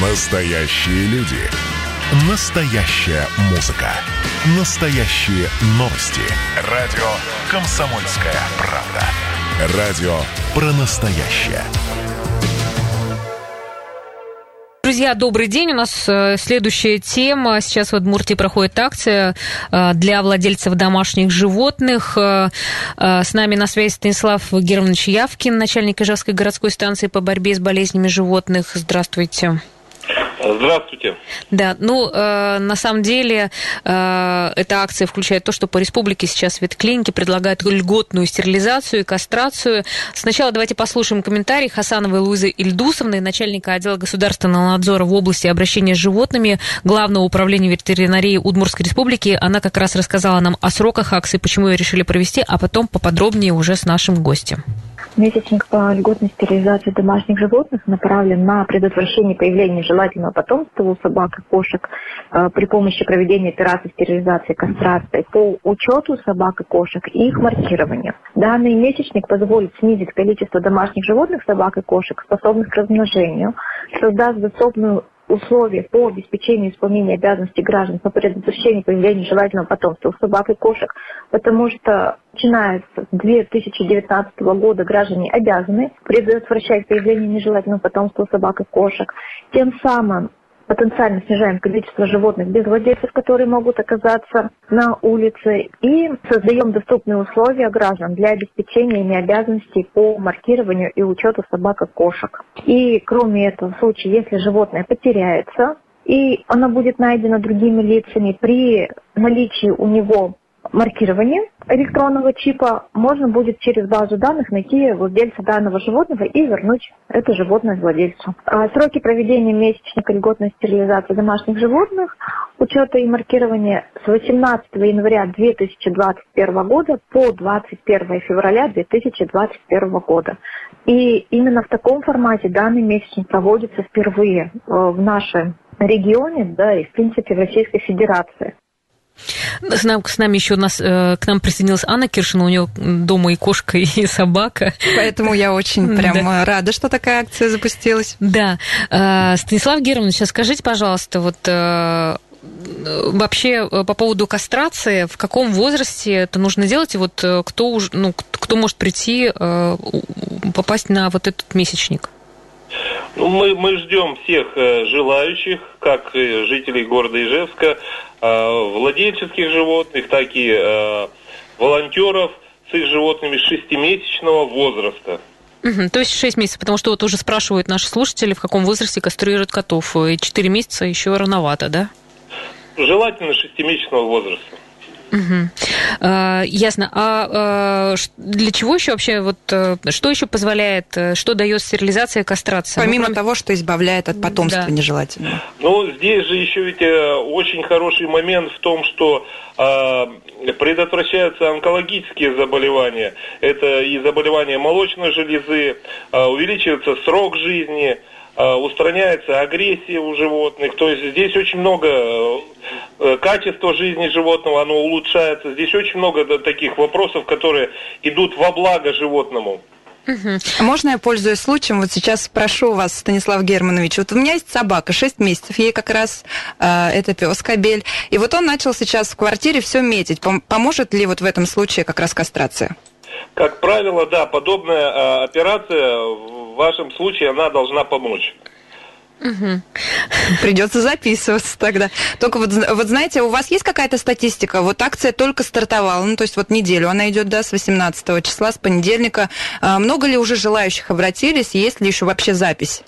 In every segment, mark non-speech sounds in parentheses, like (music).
Настоящие люди. Настоящая музыка. Настоящие новости. Радио «Комсомольская правда». Радио про настоящее. Друзья, добрый день. У нас э, следующая тема. Сейчас в Удмуртии проходит акция э, для владельцев домашних животных. Э, с нами на связи Станислав Германович Явкин, начальник Ижевской городской станции по борьбе с болезнями животных. Здравствуйте. Здравствуйте. Да, ну, э, на самом деле, э, эта акция включает то, что по республике сейчас ветклиники предлагают льготную стерилизацию и кастрацию. Сначала давайте послушаем комментарий Хасановой Луизы Ильдусовны, начальника отдела государственного надзора в области обращения с животными Главного управления ветеринарии Удмуртской республики. Она как раз рассказала нам о сроках акции, почему ее решили провести, а потом поподробнее уже с нашим гостем. Месячник по льготной стерилизации домашних животных направлен на предотвращение появления желательного потомства у собак и кошек э, при помощи проведения операций стерилизации кастрации по учету собак и кошек и их маркированию. Данный месячник позволит снизить количество домашних животных, собак и кошек, способных к размножению, создаст доступную условия по обеспечению исполнения обязанностей граждан по предотвращению появления желательного потомства у собак и кошек, потому что начиная с 2019 года граждане обязаны предотвращать появление нежелательного потомства у собак и кошек. Тем самым потенциально снижаем количество животных без владельцев, которые могут оказаться на улице, и создаем доступные условия граждан для обеспечения ими обязанностей по маркированию и учету собак и кошек. И кроме этого, в случае, если животное потеряется, и оно будет найдено другими лицами при наличии у него маркирования электронного чипа можно будет через базу данных найти владельца данного животного и вернуть это животное владельцу. А сроки проведения месячника льготной стерилизации домашних животных, учета и маркирования с 18 января 2021 года по 21 февраля 2021 года. И именно в таком формате данный месячник проводится впервые э, в нашем регионе, да, и в принципе в Российской Федерации. С, нам, с нами еще нас, э, к нам присоединилась Анна Киршина, у нее дома и кошка, (laughs) и собака. Поэтому я очень прям да. рада, что такая акция запустилась. Да. Э, Станислав Германович, сейчас скажите, пожалуйста, вот э, вообще по поводу кастрации, в каком возрасте это нужно делать, и вот кто, ну, кто может прийти, попасть на вот этот месячник? Ну, мы, мы ждем всех желающих, как жителей города Ижевска, Э, владельческих животных, так и э, волонтеров с их животными шестимесячного возраста. Угу, то есть 6 месяцев, потому что вот уже спрашивают наши слушатели, в каком возрасте кастрируют котов. И 4 месяца еще рановато, да? Желательно шестимесячного возраста. Угу. А, ясно. А, а для чего еще вообще, вот, э, что еще позволяет, э, что дает стерилизация и кастрация? Помимо ну, кроме... того, что избавляет от потомства да. нежелательного. Ну, здесь же еще ведь э, очень хороший момент в том, что а, предотвращаются онкологические заболевания. Это и заболевания молочной железы, а, увеличивается срок жизни, а, устраняется агрессия у животных. То есть здесь очень много э, качества жизни животного, оно улучшается. Здесь очень много таких вопросов, которые идут во благо животному. Угу. Можно я, пользуясь случаем, вот сейчас спрошу вас, Станислав Германович, вот у меня есть собака, 6 месяцев, ей как раз э, это пес Кобель, и вот он начал сейчас в квартире все метить. Поможет ли вот в этом случае как раз кастрация? Как правило, да, подобная э, операция в вашем случае она должна помочь. Угу. Придется записываться тогда. Только вот, вот знаете, у вас есть какая-то статистика? Вот акция только стартовала, ну то есть вот неделю она идет, да, с 18 числа, с понедельника. А, много ли уже желающих обратились? Есть ли еще вообще запись?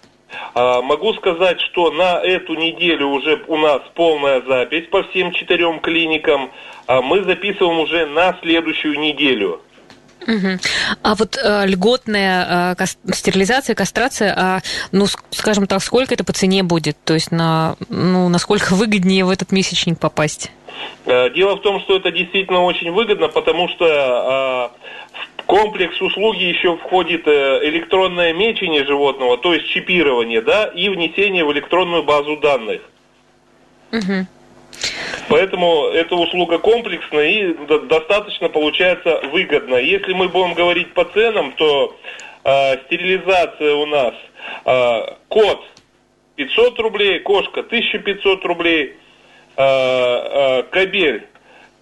А, могу сказать, что на эту неделю уже у нас полная запись по всем четырем клиникам. А мы записываем уже на следующую неделю. Угу. А вот э, льготная э, стерилизация, кастрация, а, ну, скажем так, сколько это по цене будет? То есть на, ну, насколько выгоднее в этот месячник попасть? Э, дело в том, что это действительно очень выгодно, потому что э, в комплекс услуги еще входит э, электронное мечение животного, то есть чипирование, да, и внесение в электронную базу данных. Угу. Поэтому эта услуга комплексная и достаточно получается выгодно. Если мы будем говорить по ценам, то э, стерилизация у нас э, кот 500 рублей, кошка 1500 рублей, э, э, кобель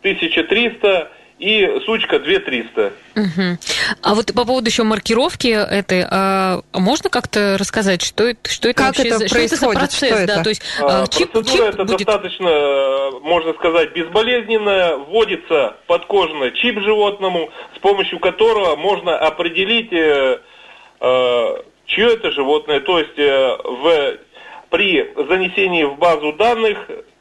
1300 и сучка 2300. Угу. А вот по поводу еще маркировки этой, а можно как-то рассказать, что это, что это как вообще это за, что это за процесс? Что это? Да, то есть а, чип, процедура чип это будет... достаточно, можно сказать, безболезненная. Вводится подкожно чип животному, с помощью которого можно определить, э, э, чье это животное. То есть э, в при занесении в базу данных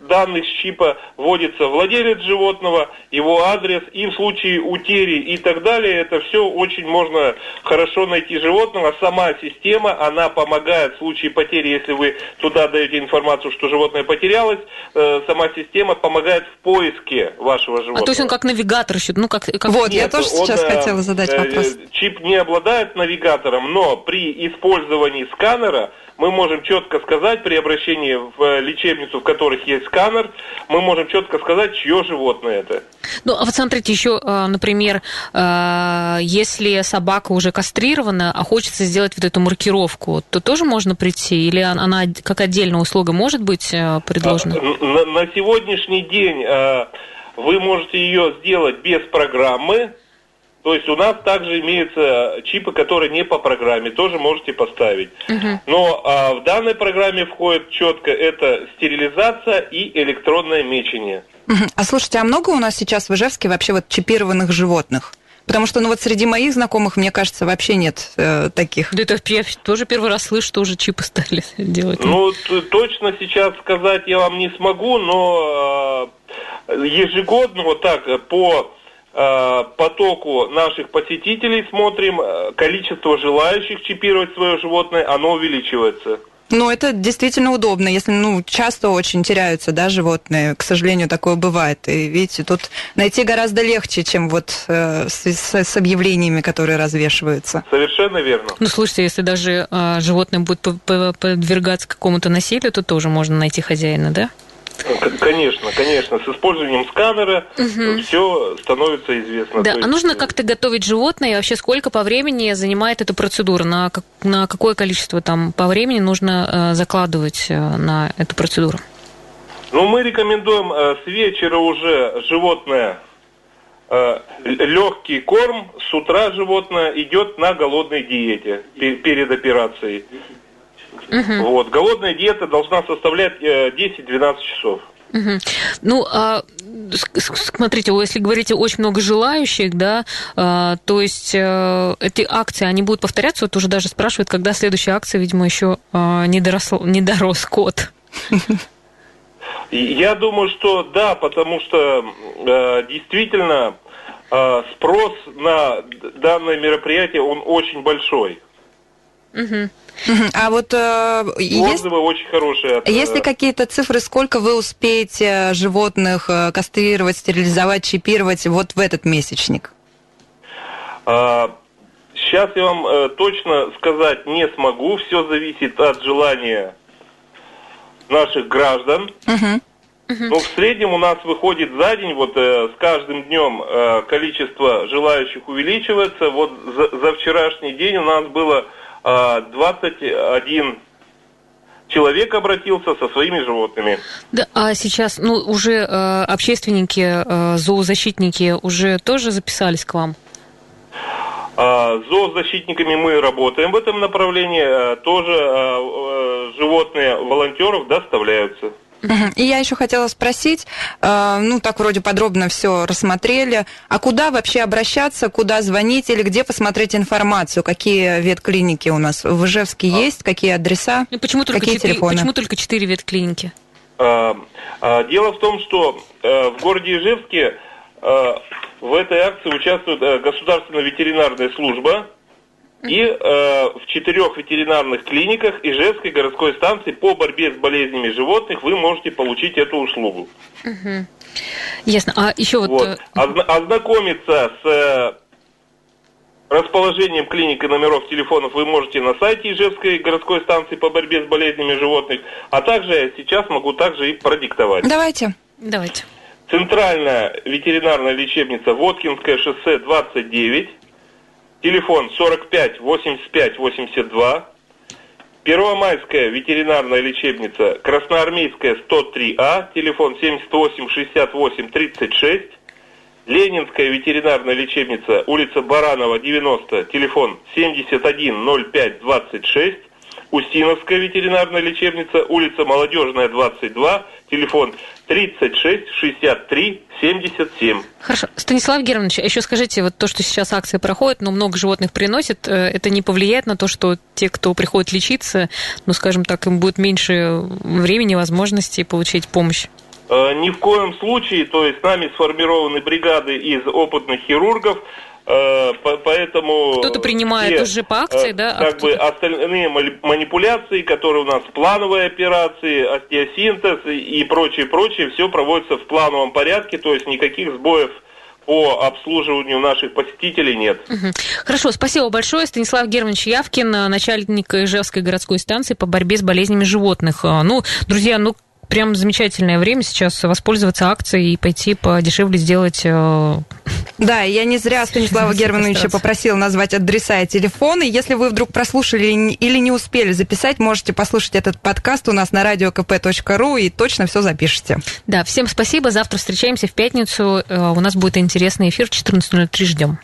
данных с чипа вводится владелец животного, его адрес, и в случае утери и так далее, это все очень можно хорошо найти животного. Сама система, она помогает в случае потери, если вы туда даете информацию, что животное потерялось, э, сама система помогает в поиске вашего животного. А то есть он как навигатор еще, ну как... как... Вот, Нет, я тоже он, сейчас хотела задать э, вопрос. Чип не обладает навигатором, но при использовании сканера мы можем четко сказать при обращении в лечебницу, в которых есть сканер, мы можем четко сказать, чье животное это. Ну, а вот смотрите, еще, а, например, а, если собака уже кастрирована, а хочется сделать вот эту маркировку, то тоже можно прийти? Или она как отдельная услуга может быть а, предложена? На, на сегодняшний день вы можете ее сделать без программы, то есть у нас также имеются чипы, которые не по программе, тоже можете поставить. Угу. Но а, в данной программе входит четко это стерилизация и электронное мечение. Угу. А слушайте, а много у нас сейчас в Ижевске вообще вот чипированных животных? Потому что, ну вот среди моих знакомых, мне кажется, вообще нет э, таких. Да это я тоже первый раз слышу, что уже чипы (laughs) стали делать. Ну, точно сейчас сказать я вам не смогу, но э, ежегодно вот так по Э, потоку наших посетителей смотрим, э, количество желающих чипировать свое животное, оно увеличивается. Ну, это действительно удобно, если, ну, часто очень теряются, да, животные. К сожалению, такое бывает. И видите, тут найти гораздо легче, чем вот э, с, с, с объявлениями, которые развешиваются. Совершенно верно. Ну, слушайте, если даже э, животное будет подвергаться какому-то насилию, то тоже можно найти хозяина, да? Конечно, конечно. С использованием сканера угу. все становится известно. Да, а нужно как-то готовить животное? И вообще сколько по времени занимает эта процедура? На, на какое количество там по времени нужно э, закладывать э, на эту процедуру? Ну, мы рекомендуем э, с вечера уже животное э, легкий корм, с утра животное идет на голодной диете перед операцией. Угу. Вот. Голодная диета должна составлять 10-12 э, часов. Угу. Ну, а, смотрите, если говорите очень много желающих, да, а, то есть а, эти акции, они будут повторяться? Вот уже даже спрашивают, когда следующая акция, видимо, еще а, не, дорос, не дорос кот. Я думаю, что да, потому что э, действительно э, спрос на данное мероприятие, он очень большой. Угу. А вот э, есть, очень хорошие. От, есть ли какие-то цифры, сколько вы успеете животных э, кастрировать, стерилизовать, чипировать вот в этот месячник? А, сейчас я вам э, точно сказать не смогу. Все зависит от желания наших граждан. Угу. Ну, в среднем у нас выходит за день, вот э, с каждым днем э, количество желающих увеличивается. Вот за, за вчерашний день у нас было 21 человек обратился со своими животными. Да, а сейчас, ну, уже э, общественники, э, зоозащитники уже тоже записались к вам? А, с зоозащитниками мы работаем в этом направлении, а, тоже а, животные волонтеров доставляются. И я еще хотела спросить, э, ну так вроде подробно все рассмотрели, а куда вообще обращаться, куда звонить или где посмотреть информацию, какие ветклиники у нас? В Ижевске а. есть, какие адреса, И почему только какие 4, телефоны? Почему только четыре ветклиники? А, а, дело в том, что а, в городе Ижевске а, в этой акции участвует а, государственная ветеринарная служба, и э, в четырех ветеринарных клиниках Ижевской городской станции по борьбе с болезнями животных вы можете получить эту услугу. Угу. Ясно. А еще вот... вот. Э, Озна- ознакомиться с э, расположением клиник и номеров телефонов вы можете на сайте Ижевской городской станции по борьбе с болезнями животных, а также сейчас могу также и продиктовать. Давайте. Давайте. Центральная ветеринарная лечебница Воткинское шоссе 29, телефон 45 85 82, Первомайская ветеринарная лечебница, Красноармейская 103А, телефон 78 68 36. Ленинская ветеринарная лечебница, улица Баранова, 90, телефон 71 05 26. Устиновская ветеринарная лечебница, улица Молодежная, 22, телефон 36 63 77. Хорошо. Станислав Германович, а еще скажите, вот то, что сейчас акция проходит, но много животных приносит, э, это не повлияет на то, что те, кто приходит лечиться, ну, скажем так, им будет меньше времени, возможностей получить помощь? Э, ни в коем случае, то есть нами сформированы бригады из опытных хирургов, поэтому... Кто-то принимает все, уже по акции, да? А как бы остальные манипуляции, которые у нас плановые операции, остеосинтез и прочее, прочее, все проводится в плановом порядке, то есть никаких сбоев по обслуживанию наших посетителей нет. Хорошо, спасибо большое. Станислав Германович Явкин, начальник Ижевской городской станции по борьбе с болезнями животных. Ну, друзья, ну, прям замечательное время сейчас воспользоваться акцией и пойти подешевле сделать э, да, я не зря Станислава Германовича попросила назвать адреса и телефоны. Если вы вдруг прослушали или не успели записать, можете послушать этот подкаст у нас на radiokp.ru и точно все запишите. Да, всем спасибо. Завтра встречаемся в пятницу. Э, у нас будет интересный эфир. 14.03 ждем.